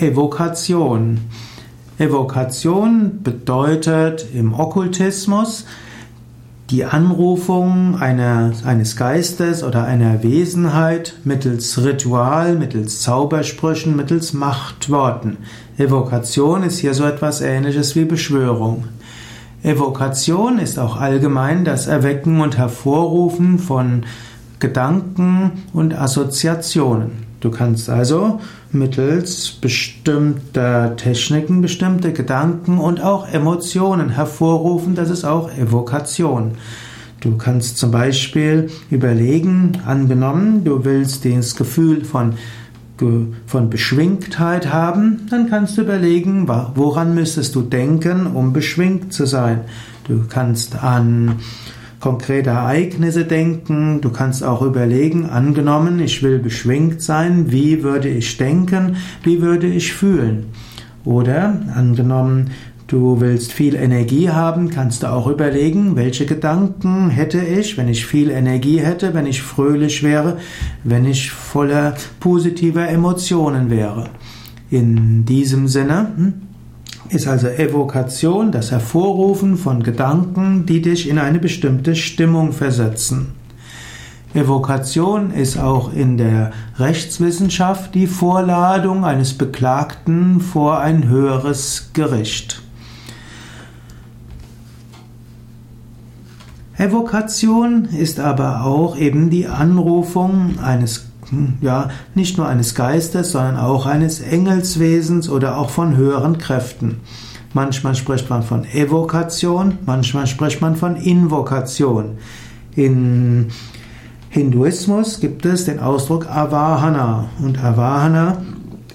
Evokation. Evokation bedeutet im Okkultismus die Anrufung einer, eines Geistes oder einer Wesenheit mittels Ritual, mittels Zaubersprüchen, mittels Machtworten. Evokation ist hier so etwas ähnliches wie Beschwörung. Evokation ist auch allgemein das Erwecken und Hervorrufen von Gedanken und Assoziationen. Du kannst also mittels bestimmter Techniken bestimmte Gedanken und auch Emotionen hervorrufen. Das ist auch Evokation. Du kannst zum Beispiel überlegen, angenommen, du willst das Gefühl von, von Beschwingtheit haben, dann kannst du überlegen, woran müsstest du denken, um beschwingt zu sein. Du kannst an konkrete Ereignisse denken. Du kannst auch überlegen, angenommen, ich will beschwingt sein, wie würde ich denken, wie würde ich fühlen. Oder angenommen, du willst viel Energie haben, kannst du auch überlegen, welche Gedanken hätte ich, wenn ich viel Energie hätte, wenn ich fröhlich wäre, wenn ich voller positiver Emotionen wäre. In diesem Sinne, hm, ist also Evokation, das Hervorrufen von Gedanken, die dich in eine bestimmte Stimmung versetzen. Evokation ist auch in der Rechtswissenschaft die Vorladung eines Beklagten vor ein höheres Gericht. Evokation ist aber auch eben die Anrufung eines ja, nicht nur eines Geistes, sondern auch eines Engelswesens oder auch von höheren Kräften. Manchmal spricht man von Evokation, manchmal spricht man von Invokation. In Hinduismus gibt es den Ausdruck Avahana und Avahana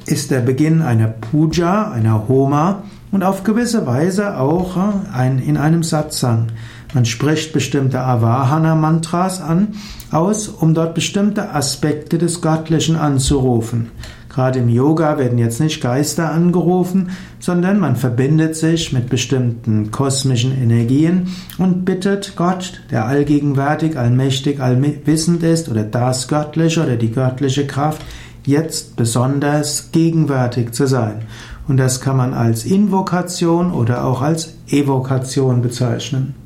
ist der Beginn einer Puja, einer Homa und auf gewisse Weise auch ein, in einem Satsang. Man spricht bestimmte Avahana-Mantras an, aus, um dort bestimmte Aspekte des Göttlichen anzurufen. Gerade im Yoga werden jetzt nicht Geister angerufen, sondern man verbindet sich mit bestimmten kosmischen Energien und bittet Gott, der allgegenwärtig, allmächtig, allwissend ist, oder das Göttliche oder die göttliche Kraft, jetzt besonders gegenwärtig zu sein. Und das kann man als Invokation oder auch als Evokation bezeichnen.